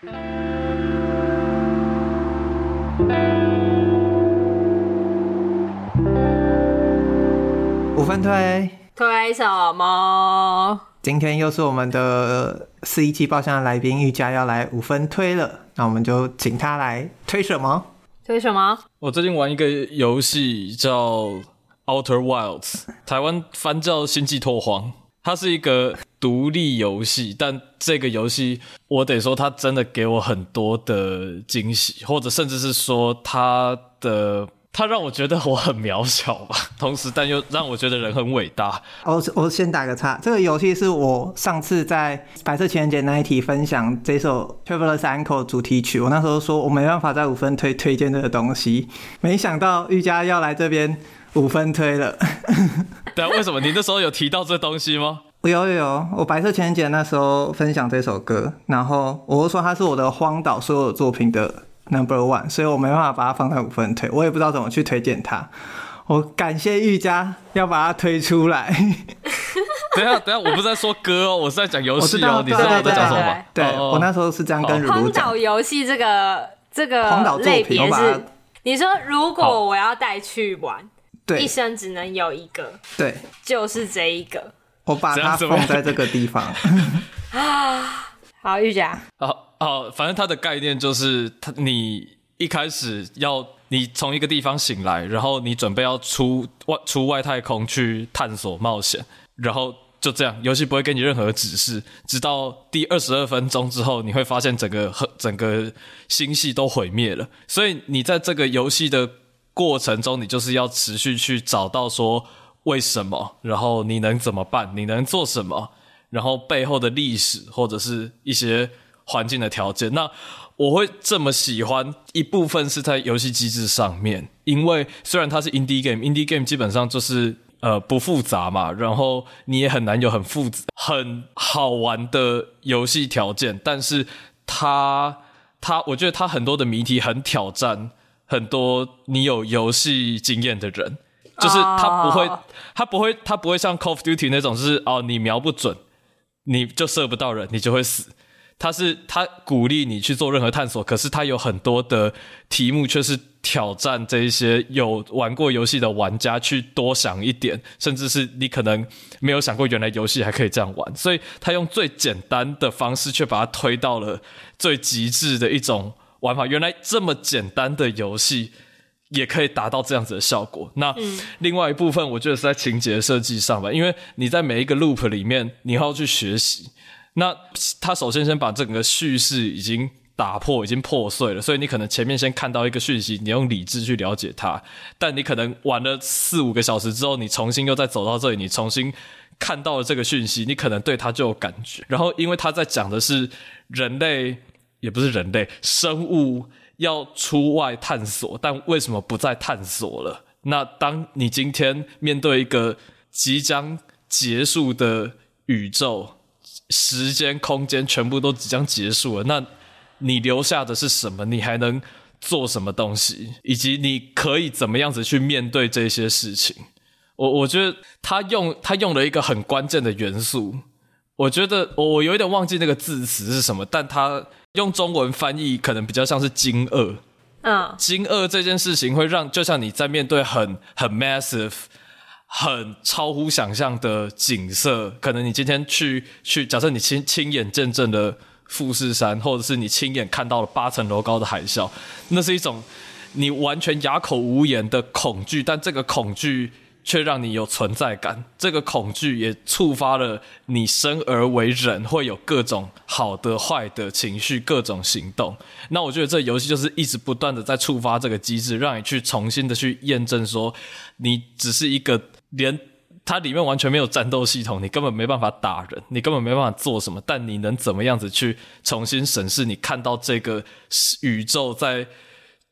五分推，推什么？今天又是我们的四一七爆箱的来宾玉佳要来五分推了，那我们就请他来推什么？推什么？我最近玩一个游戏叫《Outer Wilds》，台湾翻叫《星际拓荒》。它是一个独立游戏，但这个游戏我得说，它真的给我很多的惊喜，或者甚至是说它的。它让我觉得我很渺小吧，同时但又让我觉得人很伟大。我我先打个岔，这个游戏是我上次在白色情人节那一题分享这首《Traveler's Ankle》主题曲，我那时候说我没办法在五分推推荐这个东西，没想到玉佳要来这边五分推了。对啊，为什么你那时候有提到这东西吗？有有有，我白色情人节那时候分享这首歌，然后我就说它是我的荒岛所有作品的。Number one，所以我没办法把它放在五分推，我也不知道怎么去推荐它。我感谢玉佳要把它推出来。等下等下，我不是在说歌哦，我是在讲游戏哦。你知道我在讲什么吗？对，我那时候是这样跟如如讲。荒岛游戏这个这个荒岛作品是，你说如果我要带去玩，对，一生只能有一个，对，就是这一个。我把它放在这个地方。啊，好，玉佳。好。哦，反正它的概念就是，它你一开始要你从一个地方醒来，然后你准备要出外出外太空去探索冒险，然后就这样，游戏不会给你任何指示，直到第二十二分钟之后，你会发现整个整个星系都毁灭了。所以你在这个游戏的过程中，你就是要持续去找到说为什么，然后你能怎么办，你能做什么，然后背后的历史或者是一些。环境的条件，那我会这么喜欢一部分是在游戏机制上面，因为虽然它是 indie game，indie game 基本上就是呃不复杂嘛，然后你也很难有很复杂、很好玩的游戏条件，但是它它我觉得它很多的谜题很挑战很多你有游戏经验的人，就是它不会它不会它不会像 Call of Duty 那种，就是哦你瞄不准你就射不到人，你就会死。他是他鼓励你去做任何探索，可是他有很多的题目却是挑战这一些有玩过游戏的玩家去多想一点，甚至是你可能没有想过原来游戏还可以这样玩，所以他用最简单的方式却把它推到了最极致的一种玩法。原来这么简单的游戏也可以达到这样子的效果。那另外一部分，我觉得是在情节设计上吧，因为你在每一个 loop 里面，你要去学习。那他首先先把整个叙事已经打破，已经破碎了，所以你可能前面先看到一个讯息，你用理智去了解它，但你可能玩了四五个小时之后，你重新又再走到这里，你重新看到了这个讯息，你可能对它就有感觉。然后因为他在讲的是人类，也不是人类，生物要出外探索，但为什么不再探索了？那当你今天面对一个即将结束的宇宙，时间、空间全部都即将结束了，那你留下的是什么？你还能做什么东西？以及你可以怎么样子去面对这些事情？我我觉得他用他用了一个很关键的元素，我觉得我我有点忘记那个字词是什么，但他用中文翻译可能比较像是惊愕。嗯，惊愕这件事情会让，就像你在面对很很 massive。很超乎想象的景色，可能你今天去去，假设你亲亲眼见证了富士山，或者是你亲眼看到了八层楼高的海啸，那是一种你完全哑口无言的恐惧，但这个恐惧却让你有存在感，这个恐惧也触发了你生而为人会有各种好的、坏的情绪，各种行动。那我觉得这游戏就是一直不断的在触发这个机制，让你去重新的去验证说，你只是一个。连它里面完全没有战斗系统，你根本没办法打人，你根本没办法做什么。但你能怎么样子去重新审视你看到这个宇宙在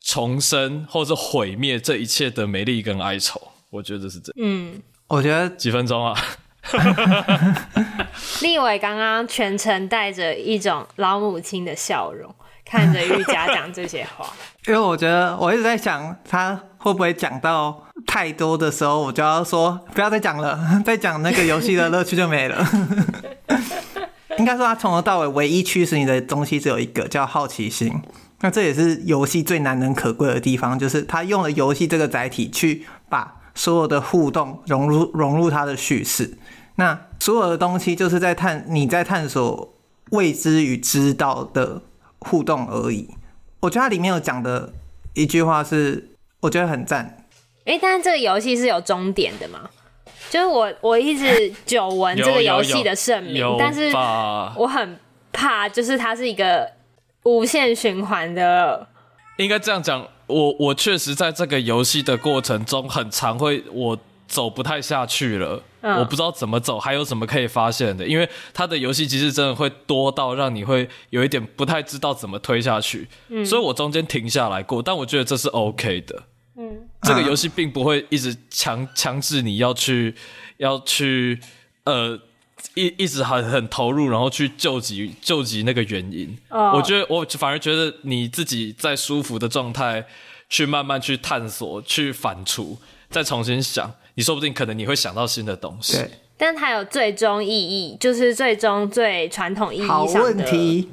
重生或者毁灭这一切的美丽跟哀愁？我觉得是这样。嗯，我觉得几分钟啊。立伟刚刚全程带着一种老母亲的笑容，看着玉佳讲这些话。因为我觉得我一直在想他。会不会讲到太多的时候，我就要说不要再讲了，再讲那个游戏的乐趣就没了。应该说，他从头到尾唯一驱使你的东西只有一个，叫好奇心。那这也是游戏最难能可贵的地方，就是他用了游戏这个载体去把所有的互动融入融入它的叙事。那所有的东西就是在探你在探索未知与知道的互动而已。我觉得它里面有讲的一句话是，我觉得很赞。哎、欸，但是这个游戏是有终点的吗？就是我我一直久闻这个游戏的盛名，但是我很怕，就是它是一个无限循环的。应该这样讲，我我确实在这个游戏的过程中，很常会我走不太下去了，嗯、我不知道怎么走，还有什么可以发现的？因为它的游戏机制真的会多到让你会有一点不太知道怎么推下去，嗯、所以我中间停下来过，但我觉得这是 OK 的。嗯，这个游戏并不会一直强强制你要去要去呃一一直很很投入，然后去救急救急那个原因。哦，我觉得我反而觉得你自己在舒服的状态去慢慢去探索，去反刍，再重新想，你说不定可能你会想到新的东西。对，但它有最终意义，就是最终最传统意义上的。好问题。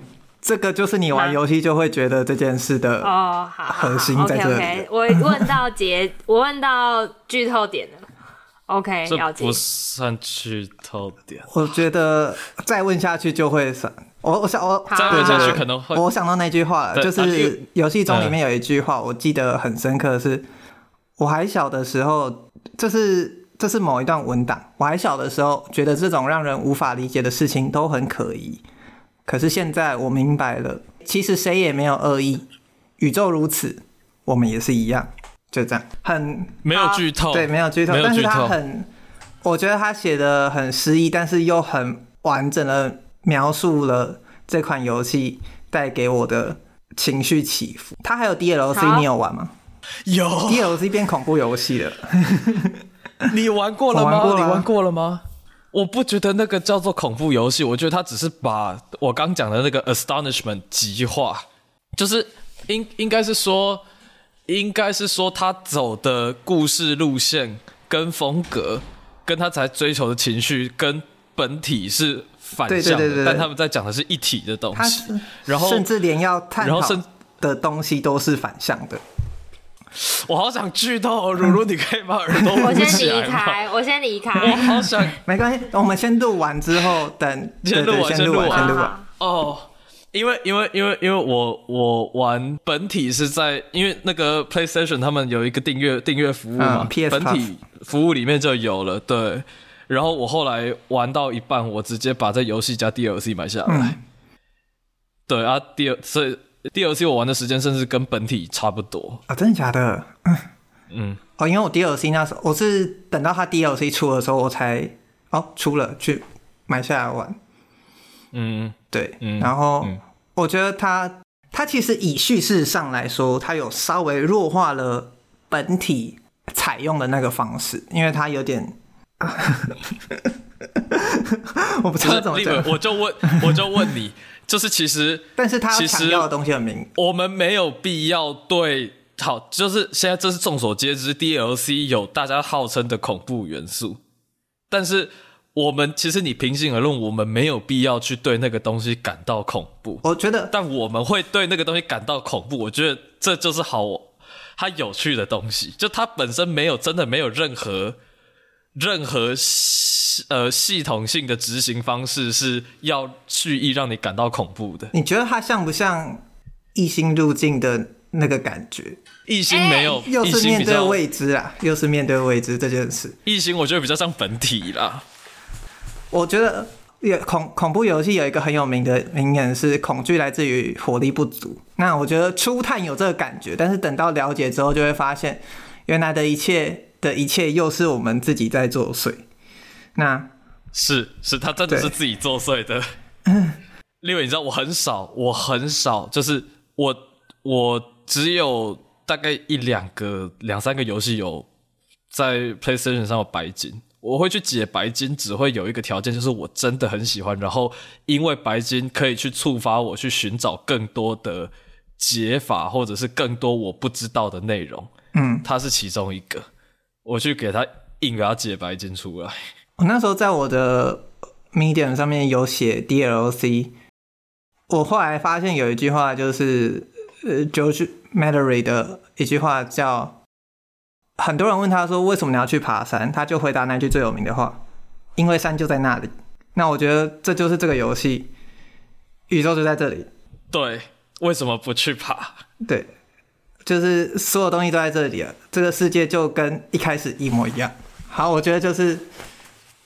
这个就是你玩游戏就会觉得这件事的哦，好核心在这里。Oh, okay, okay. 我问到结，我问到剧透点了。OK，这不算剧透点。我觉得再问下去就会算。我我想我再问下去可能会。我想到那句话了，就是游戏中里面有一句话，我记得很深刻是，是我还小的时候，这是这是某一段文档。我还小的时候，觉得这种让人无法理解的事情都很可疑。可是现在我明白了，其实谁也没有恶意，宇宙如此，我们也是一样，就这样，很没有剧透，对，没有剧透，但是他很，我觉得他写的很诗意，但是又很完整的描述了这款游戏带给我的情绪起伏。他还有 DLC，你有玩吗？有 DLC 变恐怖游戏了，你玩过了吗？你玩过了吗？我不觉得那个叫做恐怖游戏，我觉得他只是把我刚讲的那个 astonishment 极化，就是应应该是说，应该是说他走的故事路线跟风格，跟他才追求的情绪跟本体是反向但他们在讲的是一体的东西，然后甚至连要探讨的东西都是反向的。我好想剧透，如如，你可以把耳朵捂起来？我先离开，我先离开。我好想，没关系，我们先录完之后，等先录完，先录完，先录完。哦，因为因为因为因为我我玩本体是在，因为那个 PlayStation 他们有一个订阅订阅服务嘛，嗯、本体服务里面就有了，对。然后我后来玩到一半，我直接把这游戏加 DLC 买下来。嗯、对啊，第二所以。DLC 我玩的时间甚至跟本体差不多啊！真的假的？嗯嗯哦，因为我 DLC 那时候我是等到它 DLC 出的时候我才哦出了去买下来玩。嗯，对，嗯、然后、嗯、我觉得它它其实以叙事上来说，它有稍微弱化了本体采用的那个方式，因为它有点，我不知道怎么讲，我就问，我就问你。就是其实，但是他强调的东西很明，我们没有必要对好，就是现在这是众所皆知，DLC 有大家号称的恐怖元素，但是我们其实你平心而论，我们没有必要去对那个东西感到恐怖。我觉得，但我们会对那个东西感到恐怖，我觉得这就是好，它有趣的东西，就它本身没有真的没有任何任何。呃，系统性的执行方式是要蓄意让你感到恐怖的。你觉得它像不像异星入境的那个感觉？异星没有，又是面对未知啊，又是面对未知这件事。异星我觉得比较像本体啦。我觉得有恐恐怖游戏有一个很有名的名言是：恐惧来自于火力不足。那我觉得初探有这个感觉，但是等到了解之后，就会发现原来的一切的一切又是我们自己在作祟。那是是，他真的是自己作祟的。另外，你知道我很少，我很少，就是我我只有大概一两个、两三个游戏有在 PlayStation 上有白金。我会去解白金，只会有一个条件，就是我真的很喜欢，然后因为白金可以去触发我去寻找更多的解法，或者是更多我不知道的内容。嗯，它是其中一个，我去给他硬给他解白金出来。我那时候在我的 Medium 上面有写 DLC。我后来发现有一句话，就是呃，George Mallory 的一句话叫：很多人问他说为什么你要去爬山，他就回答那句最有名的话：因为山就在那里。那我觉得这就是这个游戏，宇宙就在这里。对，为什么不去爬？对，就是所有东西都在这里了，这个世界就跟一开始一模一样。好，我觉得就是。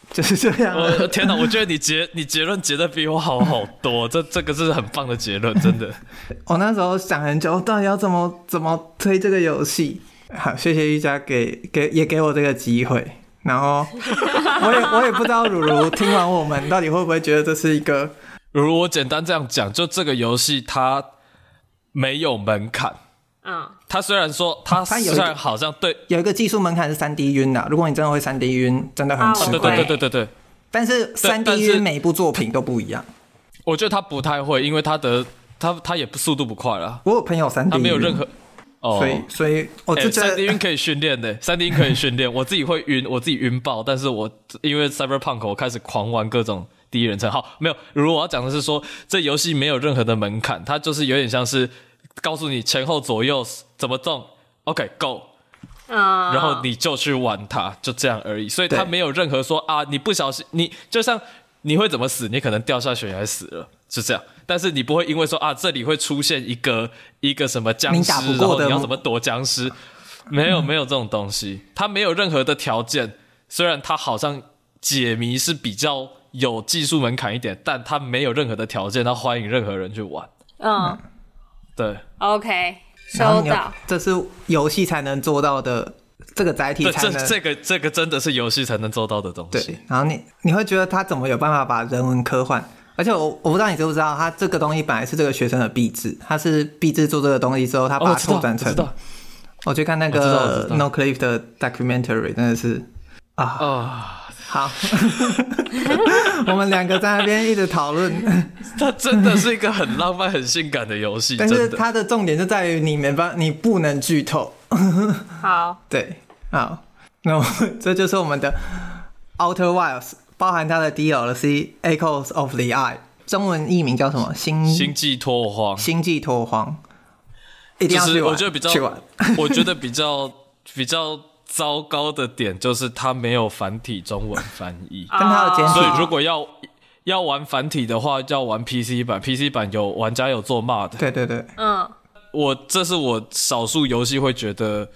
就是这样。我天哪！我觉得你结你结论结的比我好好多，这这个是很棒的结论，真的。我那时候想很久，到底要怎么怎么推这个游戏。好，谢谢玉佳给给也给我这个机会。然后 我也我也不知道如如听完我们到底会不会觉得这是一个。如如，我简单这样讲，就这个游戏它没有门槛。嗯，它虽然说它虽然好像对有一个技术门槛是三 D 晕的，如果你真的会三 D 晕，真的很吃亏。对对对对对。但是三 D 晕每一部作品都不一样。我觉得他不太会，因为他的他他也不速度不快了。我有朋友三 D，他没有任何哦，所以所以我觉得三 D 晕可以训练的，三 D 晕可以训练。我自己会晕，我自己晕爆，但是我因为 Cyberpunk 我开始狂玩各种第一人称。好，没有。如果我要讲的是说，这游戏没有任何的门槛，它就是有点像是。告诉你前后左右怎么动，OK，Go，嗯，然后你就去玩它，就这样而已。所以它没有任何说啊，你不小心，你就像你会怎么死，你可能掉下悬崖死了，是这样。但是你不会因为说啊，这里会出现一个一个什么僵尸，然后你要怎么躲僵尸？没有没有这种东西，它没有任何的条件。虽然它好像解谜是比较有技术门槛一点，但它没有任何的条件，它欢迎任何人去玩。嗯。对，OK，收到。这是游戏才能做到的，这个载体才能。这这个这个真的是游戏才能做到的东西。对，然后你你会觉得他怎么有办法把人文科幻？而且我我不知道你知不知道，他这个东西本来是这个学生的壁纸，他是壁纸做这个东西之后，他把它拓展成。哦、我，我去看那个 Noclip 的 documentary，真的是啊啊。哦好，我们两个在那边一直讨论。它真的是一个很浪漫、很性感的游戏，但是它的重点就在于你没办法，你不能剧透。好，对，好，那这就是我们的 Outer Wilds，包含它的 DLC Echoes of the Eye，中文译名叫什么？星星际拓荒。星际拓荒，一定要去玩。我觉得比较，我觉得比较比较。糟糕的点就是它没有繁体中文翻译，跟它的简体。所以如果要要玩繁体的话，要玩 PC 版，PC 版有玩家有做骂的。对对对，嗯，我这是我少数游戏会觉得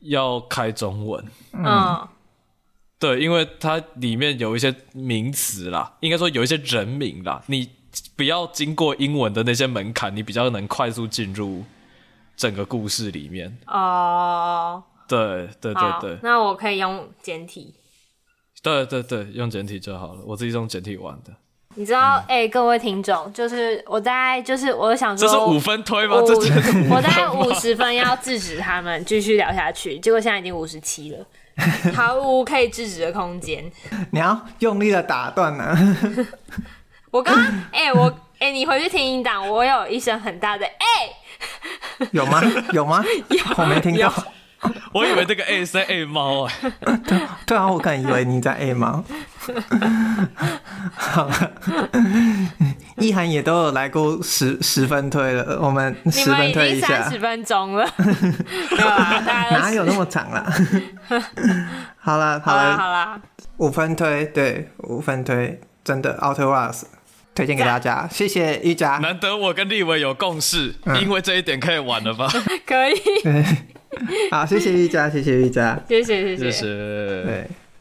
要开中文，嗯，对，因为它里面有一些名词啦，应该说有一些人名啦，你不要经过英文的那些门槛，你比较能快速进入整个故事里面。哦。对对对对，那我可以用简体。对对对，用简体就好了。我自己用简体玩的。你知道，哎、各位听众，就是我在就是我想说，这是五分推吗？我这分我大概五十分要制止他们继续聊下去，结果现在已经五十七了，毫无可以制止的空间。你要用力的打断呢。我刚刚，哎、欸，我，哎、欸，你回去听音档，我有一声很大的哎、欸，有吗？有吗？有，我没听到。我以为这个 A 是在 A 猫哎，对对啊，我刚以为你在 A 猫。好了，一涵也都有来过十十分推了，我们十分推一下，十分钟了，哪有那么长啦？好了好了好了，五分推，对，五分推，真的 Outer Wilds 推荐给大家，谢谢一佳，难得我跟立伟有共识，嗯，因为这一点可以玩了吧？可以。好，谢谢一佳，谢谢一佳，谢谢谢谢，谢谢，对。